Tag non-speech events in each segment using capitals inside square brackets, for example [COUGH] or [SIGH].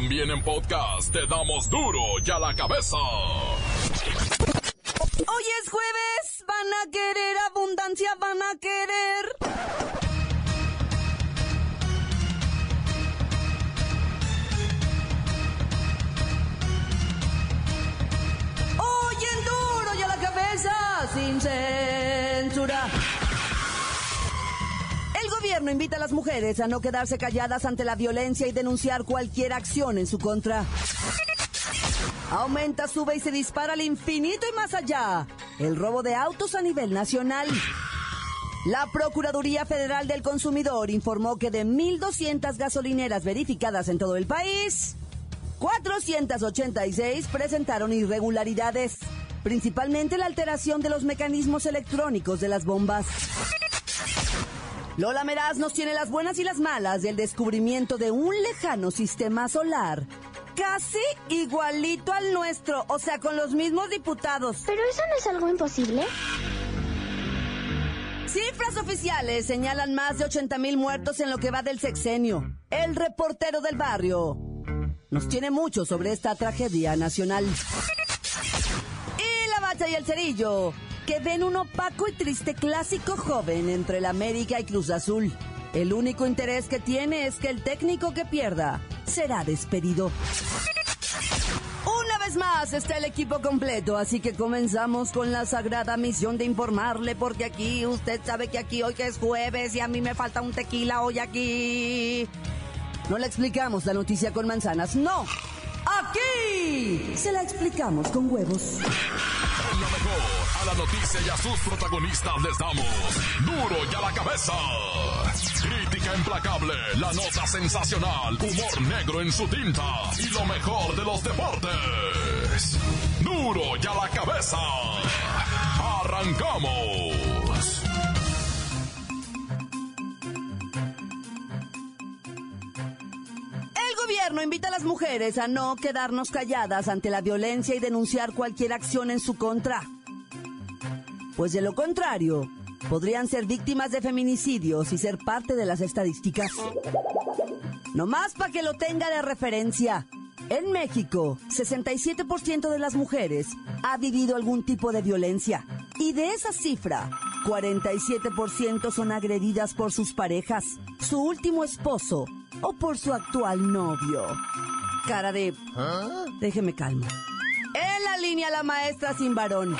También en podcast te damos duro y a la cabeza. Hoy es jueves, van a querer abundancia, van a querer. Hoy en gobierno invita a las mujeres a no quedarse calladas ante la violencia y denunciar cualquier acción en su contra. Aumenta, sube y se dispara al infinito y más allá. El robo de autos a nivel nacional. La Procuraduría Federal del Consumidor informó que de 1.200 gasolineras verificadas en todo el país, 486 presentaron irregularidades, principalmente la alteración de los mecanismos electrónicos de las bombas. Lola Meraz nos tiene las buenas y las malas del descubrimiento de un lejano sistema solar casi igualito al nuestro, o sea, con los mismos diputados. ¿Pero eso no es algo imposible? Cifras oficiales señalan más de 80 mil muertos en lo que va del sexenio. El reportero del barrio nos tiene mucho sobre esta tragedia nacional. Y la bacha y el cerillo, que ven un opaco y triste clásico joven entre la América y Cruz Azul. El único interés que tiene es que el técnico que pierda será despedido. Una vez más está el equipo completo, así que comenzamos con la sagrada misión de informarle, porque aquí usted sabe que aquí hoy que es jueves y a mí me falta un tequila hoy aquí. No le explicamos la noticia con manzanas, no. Aquí se la explicamos con huevos. Noticia y a sus protagonistas les damos duro y a la cabeza. Crítica implacable, la nota sensacional, humor negro en su tinta y lo mejor de los deportes. Duro y a la cabeza. Arrancamos. El gobierno invita a las mujeres a no quedarnos calladas ante la violencia y denunciar cualquier acción en su contra. Pues de lo contrario, podrían ser víctimas de feminicidios y ser parte de las estadísticas. No más para que lo tenga de referencia. En México, 67% de las mujeres ha vivido algún tipo de violencia. Y de esa cifra, 47% son agredidas por sus parejas, su último esposo o por su actual novio. Cara de... Déjeme calma. En la línea la maestra sin varón.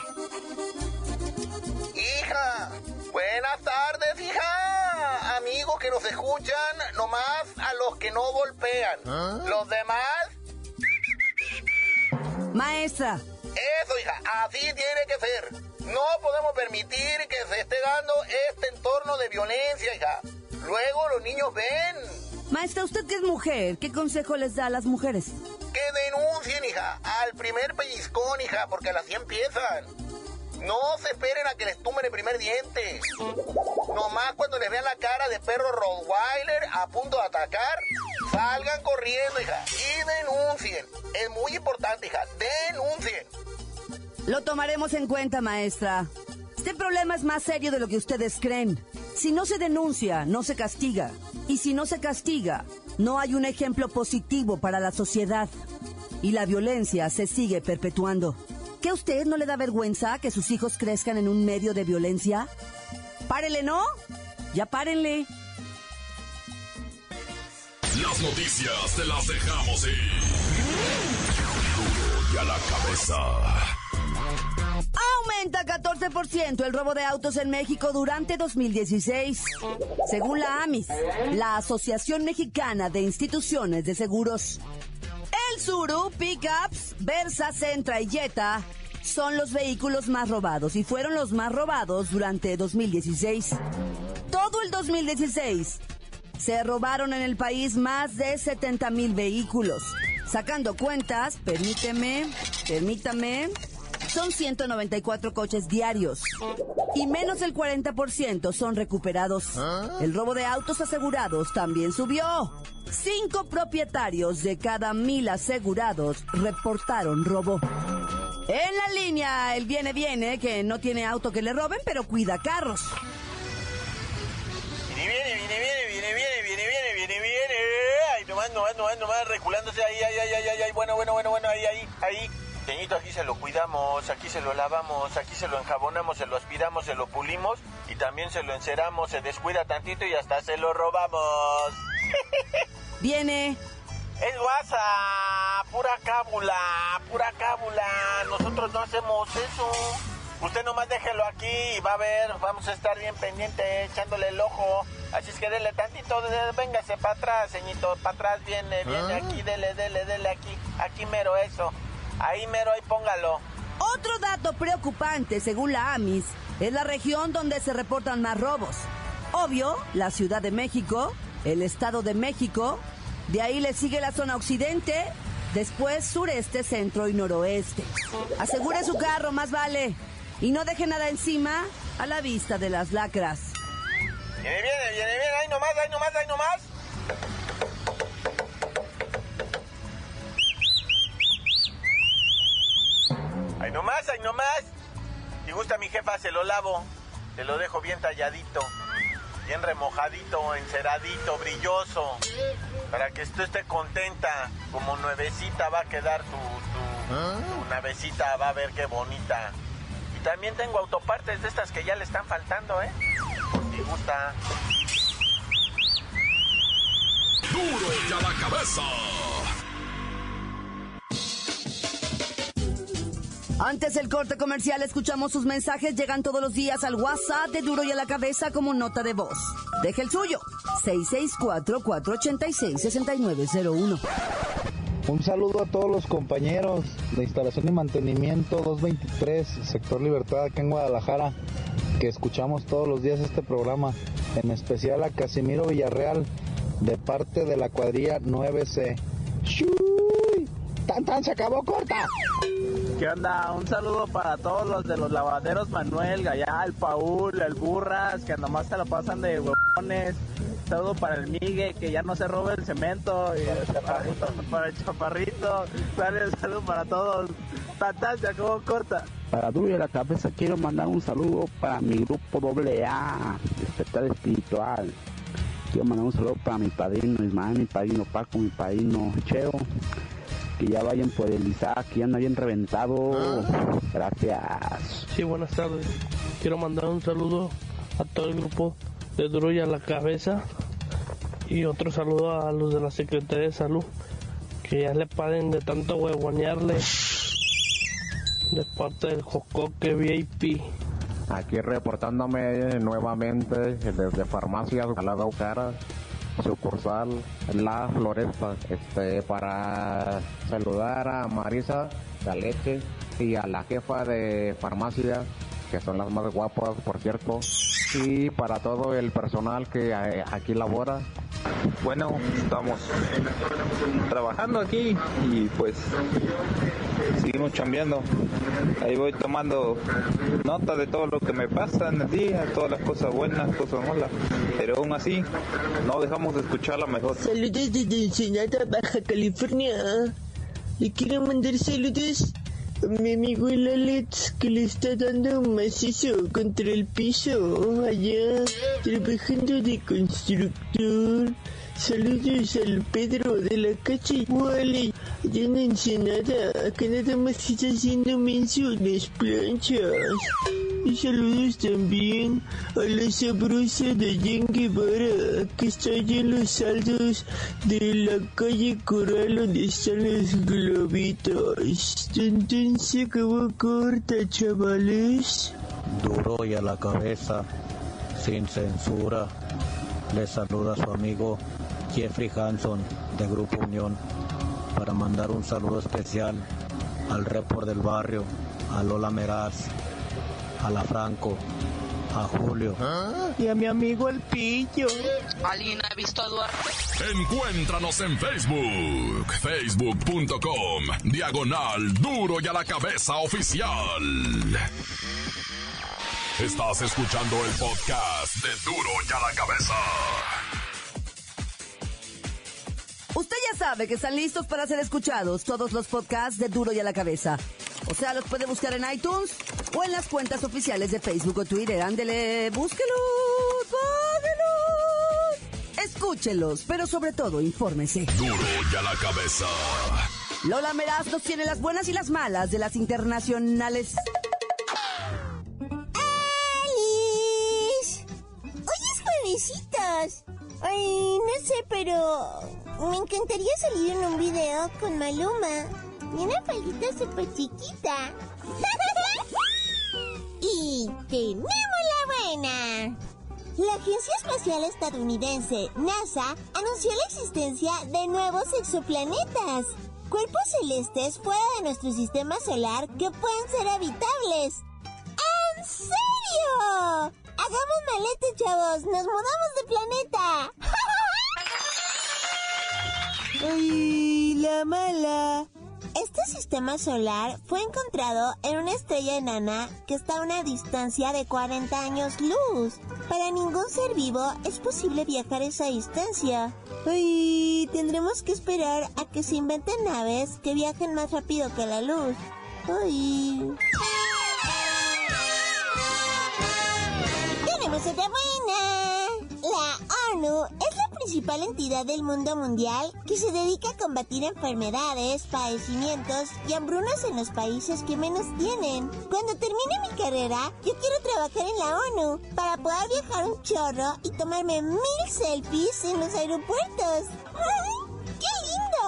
Hija, buenas tardes, hija. Amigos que nos escuchan, nomás a los que no golpean. Los demás, Maestra, eso, hija, así tiene que ser. No podemos permitir que se esté dando este entorno de violencia, hija. Luego los niños ven. maestra, usted que es mujer, ¿qué consejo les da a las mujeres? Que denuncien, hija, al primer pellizcón, hija, porque así empiezan. No se esperen a que les tumben el primer diente. Nomás cuando les vean la cara de perro Rottweiler a punto de atacar, salgan corriendo, hija, y denuncien. Es muy importante, hija, denuncien. Lo tomaremos en cuenta, maestra. Este problema es más serio de lo que ustedes creen. Si no se denuncia, no se castiga. Y si no se castiga, no hay un ejemplo positivo para la sociedad. Y la violencia se sigue perpetuando. ¿Qué a usted no le da vergüenza que sus hijos crezcan en un medio de violencia? Párele, ¿no? Ya párenle. Las noticias te las dejamos ir. Duro y a la cabeza. Aumenta 14% el robo de autos en México durante 2016. Según la AMIS, la Asociación Mexicana de Instituciones de Seguros. El Suru, Pickups, Versa, Centra y Jetta son los vehículos más robados y fueron los más robados durante 2016. Todo el 2016 se robaron en el país más de 70 mil vehículos. Sacando cuentas, permíteme, permítame, son 194 coches diarios. Y menos del 40% son recuperados. El robo de autos asegurados también subió. Cinco propietarios de cada mil asegurados reportaron robo. En la línea, el viene viene, que no tiene auto que le roben, pero cuida carros. Viene, viene, viene, viene, viene, viene, viene, viene, viene. Ay, no nomás, nomás, nomás, nomás, reculándose ahí, ahí, ahí, ahí, ahí, bueno, bueno, bueno, bueno, ahí, ahí, ahí. Pequeñito, aquí se lo cuidamos, aquí se lo lavamos, aquí se lo enjabonamos, se lo aspiramos, se lo pulimos y también se lo enceramos, se descuida tantito y hasta se lo robamos. [LAUGHS] Viene. Es WhatsApp, pura cábula, pura cábula. Nosotros no hacemos eso. Usted nomás déjelo aquí y va a ver, vamos a estar bien pendiente, echándole el ojo. Así es que dele tantito, véngase para atrás, señito, para atrás, viene, viene aquí, dele, dele, dele aquí, aquí mero eso. Ahí mero, ahí póngalo. Otro dato preocupante, según la AMIS, es la región donde se reportan más robos. Obvio, la Ciudad de México, el Estado de México, de ahí le sigue la zona occidente, después sureste, centro y noroeste. Asegure su carro, más vale. Y no deje nada encima a la vista de las lacras. Viene, viene, viene, viene, ahí nomás, ahí nomás, ahí nomás. Ahí nomás. Si gusta mi jefa, se lo lavo. Se lo dejo bien talladito, bien remojadito, enceradito, brilloso. Para que esto esté contenta. Como nuevecita va a quedar tu, tu, tu navecita, va a ver qué bonita. Y también tengo autopartes de estas que ya le están faltando, ¿eh? Si gusta. Duro y a la cabeza. Antes del corte comercial, escuchamos sus mensajes. Llegan todos los días al WhatsApp de Duro y a la Cabeza como nota de voz. Deje el suyo. 664-486-6901. Un saludo a todos los compañeros de instalación y mantenimiento 223, sector Libertad, acá en Guadalajara, que escuchamos todos los días este programa. En especial a Casimiro Villarreal, de parte de la cuadrilla 9C. ¡Shuy! ¡Tan, tan! ¡Se acabó corta! ¿Qué onda? Un saludo para todos los de los lavaderos Manuel, Gayal, Paul, el Burras, que nomás se lo pasan de huevones. Saludo para el Migue, que ya no se robe el cemento. Y el chaparrito, para el chaparrito. Dale, saludo para todos. Tata, se acabó corta. Para Duro y a la Cabeza quiero mandar un saludo para mi grupo AA, Despertar Espiritual. Quiero mandar un saludo para mi padrino Ismael, mi padrino Paco, mi padrino Cheo. Que ya vayan por el Isaac, que ya anda bien reventado. Gracias. Sí, buenas tardes. Quiero mandar un saludo a todo el grupo de Duro y a la Cabeza y otro saludo a los de la Secretaría de Salud que ya le paren de tanto huevonearle de parte del Jocoque VIP. Aquí reportándome nuevamente desde Farmacia Calado Cara, sucursal La Floresta, este, para saludar a Marisa Galeche y a la jefa de farmacia, que son las más guapas, por cierto, y para todo el personal que eh, aquí labora. Bueno, estamos trabajando aquí y pues seguimos chambeando. Ahí voy tomando nota de todo lo que me pasa en el día, todas las cosas buenas, cosas malas. Pero aún así, no dejamos de escuchar la mejor. Saludos desde Ensenada, Baja California. Le quiero mandar saludos a mi amigo el Alex que le está dando un macizo contra el piso allá trabajando de constructor. Saludos al Pedro de la calle Wally, allá en Ensenada, acá nada más está haciendo mención las planchas. Y saludos también a la sabrosa de Jen Guevara, que está allá en los saldos de la calle Coral donde están los globitos. Entonces acabó corta, chavales. Duro y a la cabeza, sin censura. Le saluda su amigo Jeffrey Hanson de Grupo Unión para mandar un saludo especial al report del barrio, a Lola Meraz, a la Franco, a Julio. Y a mi amigo el Pillo. ¿Alguien ha visto a Duarte? Encuéntranos en Facebook, facebook.com, diagonal duro y a la cabeza oficial. Estás escuchando el podcast de duro y a la cabeza. Ya sabe que están listos para ser escuchados todos los podcasts de Duro y a la Cabeza. O sea, los puede buscar en iTunes o en las cuentas oficiales de Facebook o Twitter. Ándele, búsquelos, búsquelos. Escuche. Escúchelos, pero sobre todo infórmese. Duro ya la cabeza. Lola Meraz nos tiene las buenas y las malas de las internacionales. ¡Alice! ¡Oye, juevesitos! Ay, no sé, pero me encantaría salir en un video con Maluma. Y una faldita súper chiquita. [LAUGHS] y tenemos la buena. La Agencia Espacial Estadounidense, NASA, anunció la existencia de nuevos exoplanetas, cuerpos celestes fuera de nuestro sistema solar que pueden ser habitables. ¿En serio? Hagamos malete, chavos, nos mudamos de planeta. [LAUGHS] ¡Ay, la mala! Este sistema solar fue encontrado en una estrella enana que está a una distancia de 40 años luz. Para ningún ser vivo es posible viajar esa distancia. Ay, tendremos que esperar a que se inventen naves que viajen más rápido que la luz. Ay. Tenemos otra principal entidad del mundo mundial que se dedica a combatir enfermedades, padecimientos y hambrunas en los países que menos tienen. Cuando termine mi carrera, yo quiero trabajar en la ONU para poder viajar un chorro y tomarme mil selfies en los aeropuertos. ¡Qué lindo!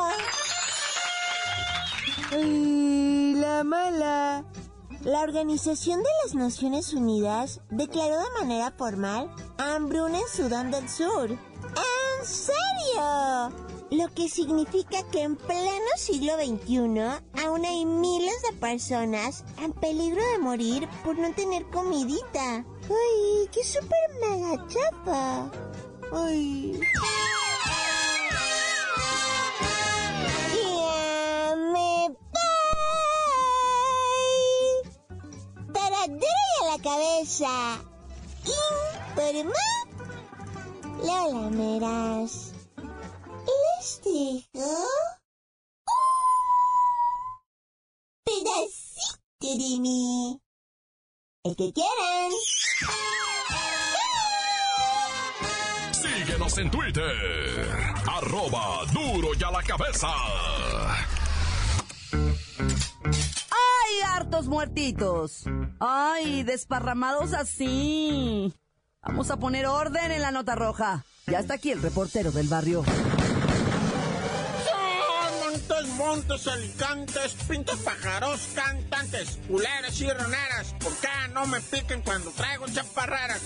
Ay, la mala. La Organización de las Naciones Unidas declaró de manera formal hambruna en Sudán del Sur. ¿En serio? Lo que significa que en pleno siglo XXI aún hay miles de personas en peligro de morir por no tener comidita. ¡Ay, qué súper mega chapa! ¡Ay! Ya me voy. Y a la cabeza. Informa Lola Meras. Les dejo un pedacito de mí. El que quieran. Síguenos en Twitter. Arroba duro y a la cabeza. ¡Ay, hartos muertitos! ¡Ay, desparramados así! Vamos a poner orden en la nota roja. Ya está aquí el reportero del barrio. Montes, montes, alicantes, pintos pájaros, cantantes, culeras y roneras. ¿Por qué no me piquen cuando traigo chaparreras?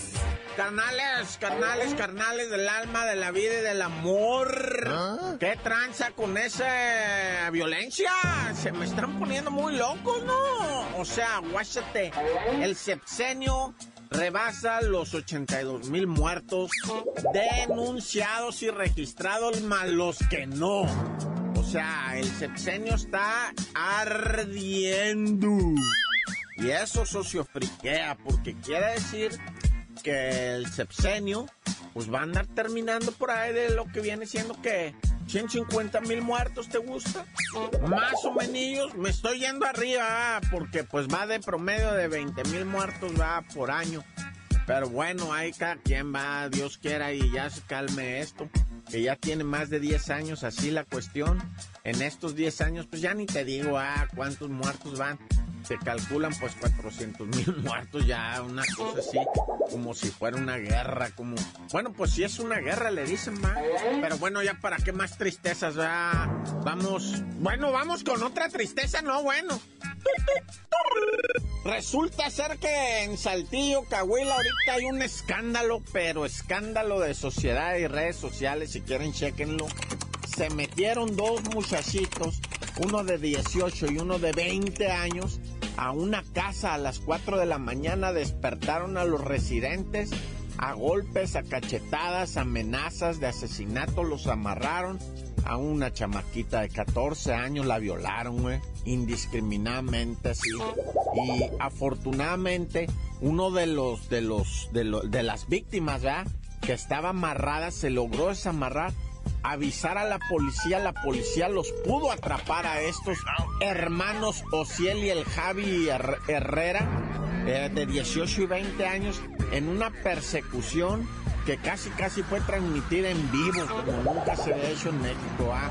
Carnales, carnales, carnales del alma, de la vida y del amor. ¿Qué tranza con esa violencia? Se me están poniendo muy locos, ¿no? O sea, guáchate. El sepsenio rebasa los 82 mil muertos denunciados y registrados, más los que no. O sea, el sexenio está ardiendo. Y eso socio friquea, porque quiere decir que el sexenio pues va a andar terminando por ahí de lo que viene siendo que 150 mil muertos, ¿te gusta? Más o menos, me estoy yendo arriba, porque pues va de promedio de 20 mil muertos, va por año. Pero bueno, ahí cada quien va, Dios quiera y ya se calme esto. Que ya tiene más de 10 años así la cuestión. En estos 10 años, pues ya ni te digo, ah, cuántos muertos van. Se calculan pues 400 mil [LAUGHS] muertos ya, una cosa así, como si fuera una guerra, como... Bueno, pues si es una guerra, le dicen más. Pero bueno, ya para qué más tristezas, va. Vamos, bueno, vamos con otra tristeza, no, bueno. Resulta ser que en Saltillo, Cahuila, ahorita hay un escándalo, pero escándalo de sociedad y redes sociales, si quieren, chequenlo. Se metieron dos muchachitos, uno de 18 y uno de 20 años, a una casa a las 4 de la mañana, despertaron a los residentes a golpes, a cachetadas, amenazas de asesinato, los amarraron a una chamaquita de 14 años, la violaron, indiscriminadamente, así. Y afortunadamente, uno de los, de los, de, lo- de las víctimas, ¿verdad? Que estaba amarrada, se logró desamarrar, avisar a la policía, la policía los pudo atrapar a estos hermanos Ociel y el Javi Her- Herrera, eh, de 18 y 20 años, en una persecución que casi casi fue transmitida en vivo, como nunca se había hecho en México. ¿ah?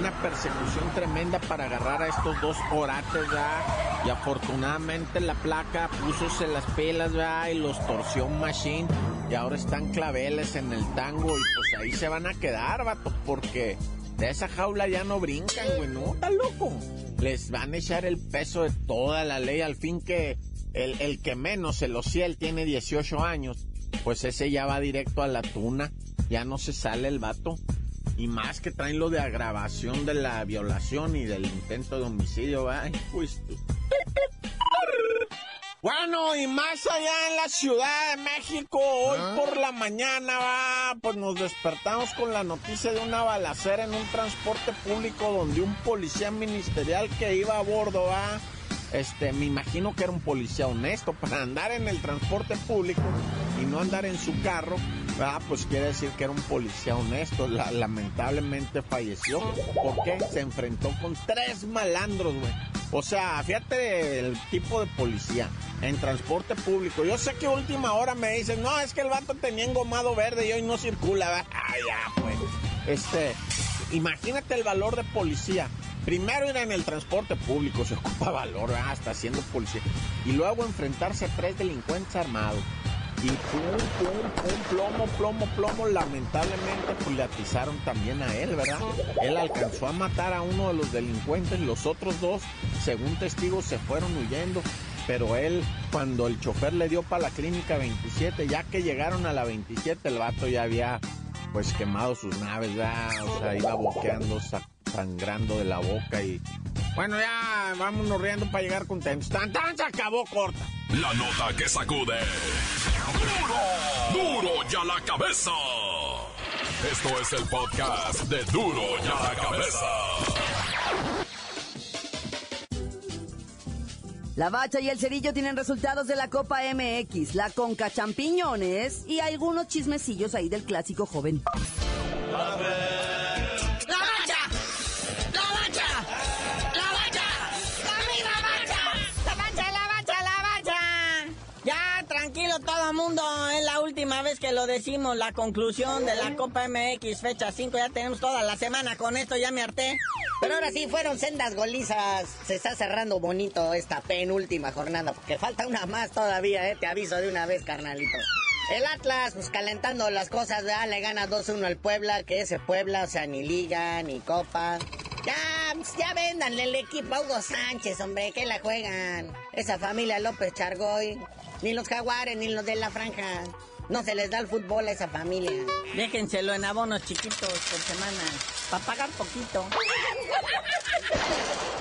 Una persecución tremenda para agarrar a estos dos orates, ¿ah? y afortunadamente la placa púsose las pelas ¿ah? y los torció machine, y ahora están claveles en el tango, y pues ahí se van a quedar, vato, porque de esa jaula ya no brincan, güey, no, está loco. Les van a echar el peso de toda la ley, al fin que el, el que menos, el Ociel, tiene 18 años pues ese ya va directo a la tuna, ya no se sale el vato. Y más que traen lo de agravación de la violación y del intento de homicidio, ¿va? Pues, bueno, y más allá en la Ciudad de México, hoy ¿Ah? por la mañana, va, pues nos despertamos con la noticia de una balacera en un transporte público donde un policía ministerial que iba a bordo, va, este, me imagino que era un policía honesto para andar en el transporte público y no andar en su carro, ah, pues quiere decir que era un policía honesto. La- lamentablemente falleció porque se enfrentó con tres malandros, güey. O sea, fíjate el tipo de policía en transporte público. Yo sé que última hora me dicen, no, es que el vato tenía engomado verde y hoy no circula. ¿verdad? Ah, ya, pues. Este, imagínate el valor de policía. Primero ir en el transporte público, se ocupa valor, hasta siendo policía. Y luego enfrentarse a tres delincuentes armados. Y pum, pum, pum, plomo, plomo, plomo. Lamentablemente, pues también a él, ¿verdad? Él alcanzó a matar a uno de los delincuentes. Los otros dos, según testigos, se fueron huyendo. Pero él, cuando el chofer le dio para la clínica 27, ya que llegaron a la 27, el vato ya había, pues, quemado sus naves, ¿verdad? O sea, iba boqueando, sa- sangrando de la boca y... Bueno, ya vámonos riendo para llegar contentos. ¡Tan, tan! Se acabó corta. La nota que sacude. ¡Duro! ¡Duro ya la cabeza! Esto es el podcast de Duro ya la cabeza. La Bacha y el Cerillo tienen resultados de la Copa MX, la Conca Champiñones y algunos chismecillos ahí del clásico joven. ¡La es la última vez que lo decimos, la conclusión de la Copa MX, fecha 5, ya tenemos toda la semana con esto, ya me harté. Pero ahora sí, fueron sendas golizas. Se está cerrando bonito esta penúltima jornada, porque falta una más todavía, ¿eh? Te aviso de una vez, carnalito. El Atlas, pues calentando las cosas, ya le gana 2-1 al Puebla, que ese Puebla, o sea, ni liga, ni copa. Ya, ya véndanle el equipo a Hugo Sánchez, hombre, que la juegan. Esa familia López Chargoy, ni los jaguares, ni los de la franja. No se les da el fútbol a esa familia. Déjenselo en abonos chiquitos por semana, para pagar poquito.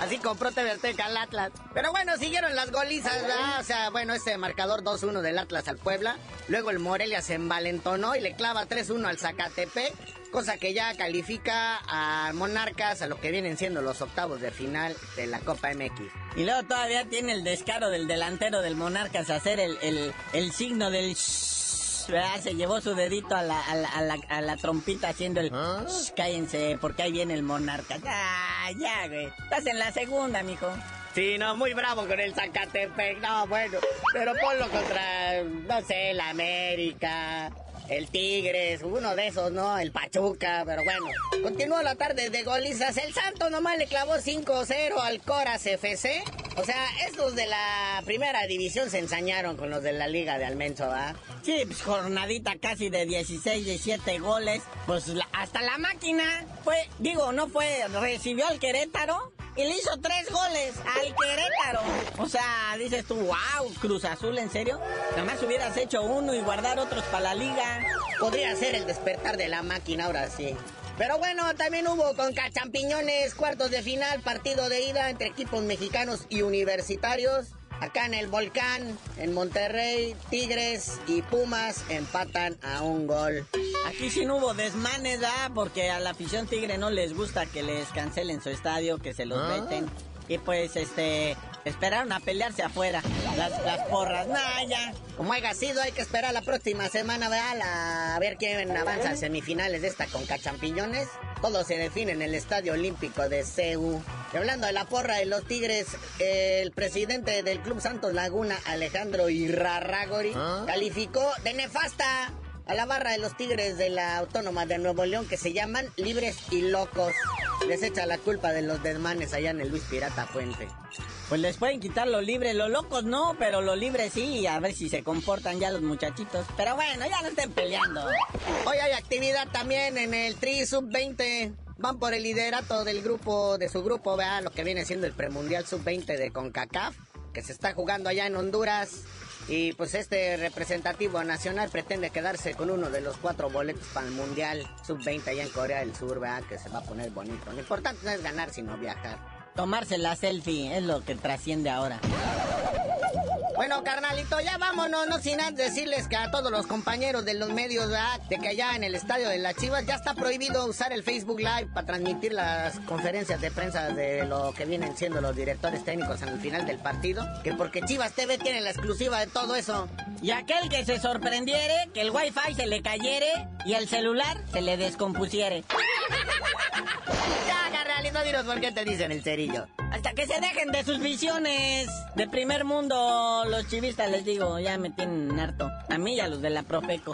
Así compró TV Azteca al Atlas. Pero bueno, siguieron las golizas, ¿verdad? O sea, bueno, este marcador 2-1 del Atlas al Puebla. Luego el Morelia se envalentonó y le clava 3-1 al Zacatepec. Cosa que ya califica a Monarcas a lo que vienen siendo los octavos de final de la Copa MX. Y luego todavía tiene el descaro del delantero del Monarcas a hacer el, el, el signo del... shhh, ¿verdad? Se llevó su dedito a la, a la, a la, a la trompita haciendo el... shhh, cállense, porque ahí viene el Monarcas. Ah, ya, güey. Estás en la segunda, mijo. Sí, no, muy bravo con el Zacatepec. No, bueno, pero ponlo contra, no sé, el América, el Tigres, uno de esos, ¿no? El Pachuca, pero bueno. Continuó la tarde de golizas. El Santo nomás le clavó 5-0 al Coras FC. O sea, estos de la primera división se ensañaron con los de la Liga de Almenso, ¿va? Sí, pues jornadita casi de 16, 17 goles. Pues hasta la máquina fue, digo, no fue, recibió al Querétaro y le hizo tres goles al Querétaro. O sea, dices tú, wow, Cruz Azul, ¿en serio? Nada más hubieras hecho uno y guardar otros para la liga. Podría ser el despertar de la máquina ahora sí. Pero bueno, también hubo con Cachampiñones, cuartos de final, partido de ida entre equipos mexicanos y universitarios. Acá en el Volcán, en Monterrey, Tigres y Pumas empatan a un gol. Aquí sí no hubo desmanes, ¿ah? Porque a la afición tigre no les gusta que les cancelen su estadio, que se los Ah. veten. Y pues, este, esperaron a pelearse afuera. Las, las porras, nah, ya. Como haya sido, hay que esperar la próxima semana, ¿verdad? La- a ver quién avanza a semifinales de esta con Cachampiñones. Todo se define en el Estadio Olímpico de CEU. Y hablando de la porra de los Tigres, el presidente del Club Santos Laguna, Alejandro Irarragori, calificó de nefasta a la barra de los Tigres de la Autónoma de Nuevo León que se llaman Libres y Locos. Les echa la culpa de los desmanes allá en el Luis Pirata Puente. Pues les pueden quitar lo libre, los locos no, pero lo libre sí, a ver si se comportan ya los muchachitos. Pero bueno, ya no estén peleando. Hoy hay actividad también en el Tri Sub-20. Van por el liderato del grupo, de su grupo, vea lo que viene siendo el premundial Sub-20 de CONCACAF, que se está jugando allá en Honduras. Y pues este representativo nacional pretende quedarse con uno de los cuatro boletos para el Mundial Sub-20 allá en Corea del Sur, vea que se va a poner bonito. Lo importante no es ganar, sino viajar. Tomarse la selfie es lo que trasciende ahora. Bueno, carnalito, ya vámonos, no sin antes decirles que a todos los compañeros de los medios, ¿verdad? de que allá en el estadio de las Chivas ya está prohibido usar el Facebook Live para transmitir las conferencias de prensa de lo que vienen siendo los directores técnicos en el final del partido, que porque Chivas TV tiene la exclusiva de todo eso. Y aquel que se sorprendiere, que el wifi se le cayere y el celular se le descompusiere. [LAUGHS] ya, carnalito, dinos por qué te dicen el cerillo. Hasta que se dejen de sus visiones de primer mundo, los chivistas, les digo, ya me tienen harto. A mí y a los de la Profeco.